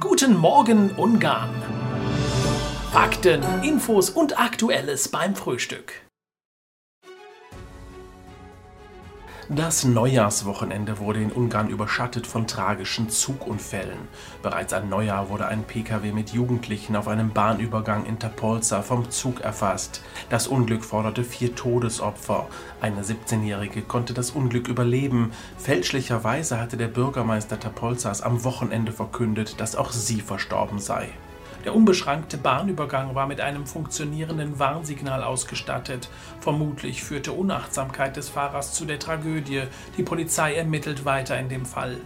Guten Morgen Ungarn. Fakten, Infos und Aktuelles beim Frühstück. Das Neujahrswochenende wurde in Ungarn überschattet von tragischen Zugunfällen. Bereits an Neujahr wurde ein Pkw mit Jugendlichen auf einem Bahnübergang in Tapolza vom Zug erfasst. Das Unglück forderte vier Todesopfer. Eine 17-Jährige konnte das Unglück überleben. Fälschlicherweise hatte der Bürgermeister Tapolzas am Wochenende verkündet, dass auch sie verstorben sei. Der unbeschrankte Bahnübergang war mit einem funktionierenden Warnsignal ausgestattet. Vermutlich führte Unachtsamkeit des Fahrers zu der Tragödie. Die Polizei ermittelt weiter in dem Fall.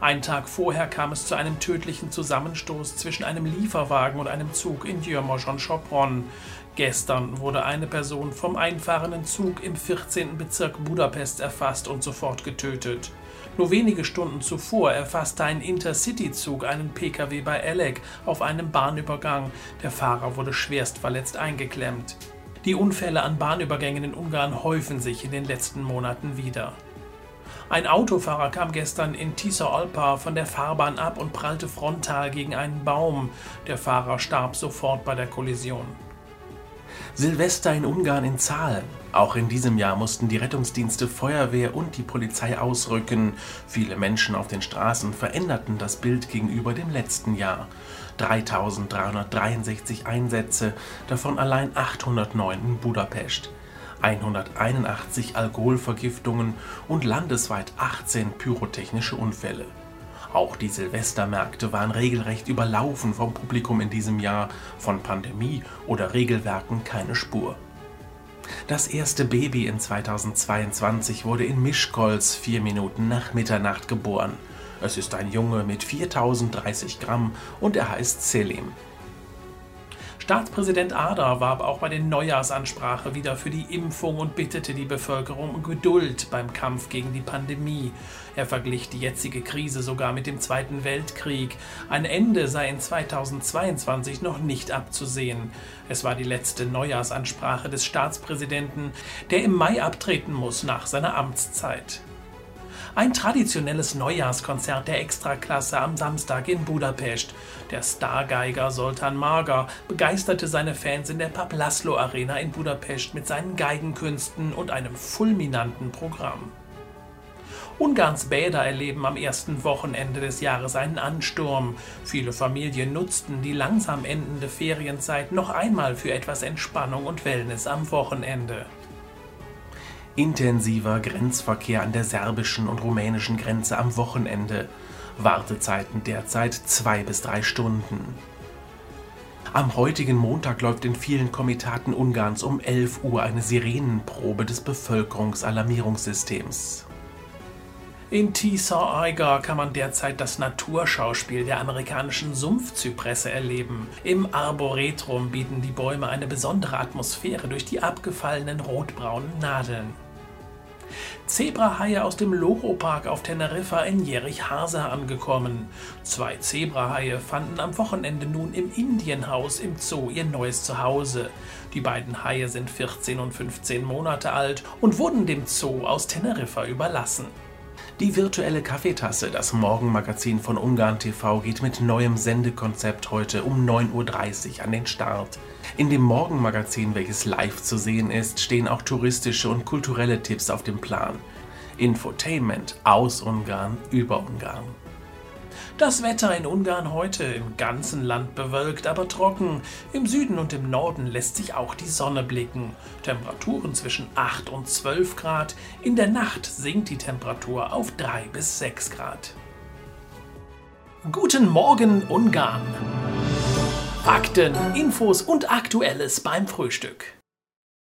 Ein Tag vorher kam es zu einem tödlichen Zusammenstoß zwischen einem Lieferwagen und einem Zug in Győrmoson-Sopron. Gestern wurde eine Person vom einfahrenden Zug im 14. Bezirk Budapest erfasst und sofort getötet. Nur wenige Stunden zuvor erfasste ein Intercity-Zug einen Pkw bei Elek auf einem Bahnübergang. Der Fahrer wurde schwerst verletzt eingeklemmt. Die Unfälle an Bahnübergängen in Ungarn häufen sich in den letzten Monaten wieder. Ein Autofahrer kam gestern in Tisza Alpa von der Fahrbahn ab und prallte frontal gegen einen Baum. Der Fahrer starb sofort bei der Kollision. Silvester in Ungarn in Zahlen. Auch in diesem Jahr mussten die Rettungsdienste, Feuerwehr und die Polizei ausrücken. Viele Menschen auf den Straßen veränderten das Bild gegenüber dem letzten Jahr. 3363 Einsätze, davon allein 809 in Budapest. 181 Alkoholvergiftungen und landesweit 18 pyrotechnische Unfälle. Auch die Silvestermärkte waren regelrecht überlaufen vom Publikum in diesem Jahr, von Pandemie oder Regelwerken keine Spur. Das erste Baby in 2022 wurde in Mischkolz vier Minuten nach Mitternacht geboren. Es ist ein Junge mit 4030 Gramm und er heißt Selim. Staatspräsident Ada warb auch bei der Neujahrsansprache wieder für die Impfung und bittete die Bevölkerung um Geduld beim Kampf gegen die Pandemie. Er verglich die jetzige Krise sogar mit dem Zweiten Weltkrieg. Ein Ende sei in 2022 noch nicht abzusehen. Es war die letzte Neujahrsansprache des Staatspräsidenten, der im Mai abtreten muss nach seiner Amtszeit. Ein traditionelles Neujahrskonzert der Extraklasse am Samstag in Budapest. Der Stargeiger Soltan Marga begeisterte seine Fans in der Paplaslo Arena in Budapest mit seinen Geigenkünsten und einem fulminanten Programm. Ungarns Bäder erleben am ersten Wochenende des Jahres einen Ansturm. Viele Familien nutzten die langsam endende Ferienzeit noch einmal für etwas Entspannung und Wellness am Wochenende intensiver Grenzverkehr an der serbischen und rumänischen Grenze am Wochenende. Wartezeiten derzeit zwei bis drei Stunden. Am heutigen Montag läuft in vielen Komitaten Ungarns um 11 Uhr eine Sirenenprobe des Bevölkerungsalarmierungssystems. In Tisza-Eiger kann man derzeit das Naturschauspiel der amerikanischen Sumpfzypresse erleben. Im Arboretum bieten die Bäume eine besondere Atmosphäre durch die abgefallenen rotbraunen Nadeln. Zebrahaie aus dem Loro-Park auf Teneriffa in Jerich-Hasa angekommen. Zwei Zebrahaie fanden am Wochenende nun im Indienhaus im Zoo ihr neues Zuhause. Die beiden Haie sind 14 und 15 Monate alt und wurden dem Zoo aus Teneriffa überlassen. Die virtuelle Kaffeetasse, das Morgenmagazin von Ungarn TV, geht mit neuem Sendekonzept heute um 9.30 Uhr an den Start. In dem Morgenmagazin, welches live zu sehen ist, stehen auch touristische und kulturelle Tipps auf dem Plan. Infotainment aus Ungarn über Ungarn. Das Wetter in Ungarn heute im ganzen Land bewölkt, aber trocken. Im Süden und im Norden lässt sich auch die Sonne blicken. Temperaturen zwischen 8 und 12 Grad. In der Nacht sinkt die Temperatur auf 3 bis 6 Grad. Guten Morgen Ungarn! Fakten, Infos und Aktuelles beim Frühstück.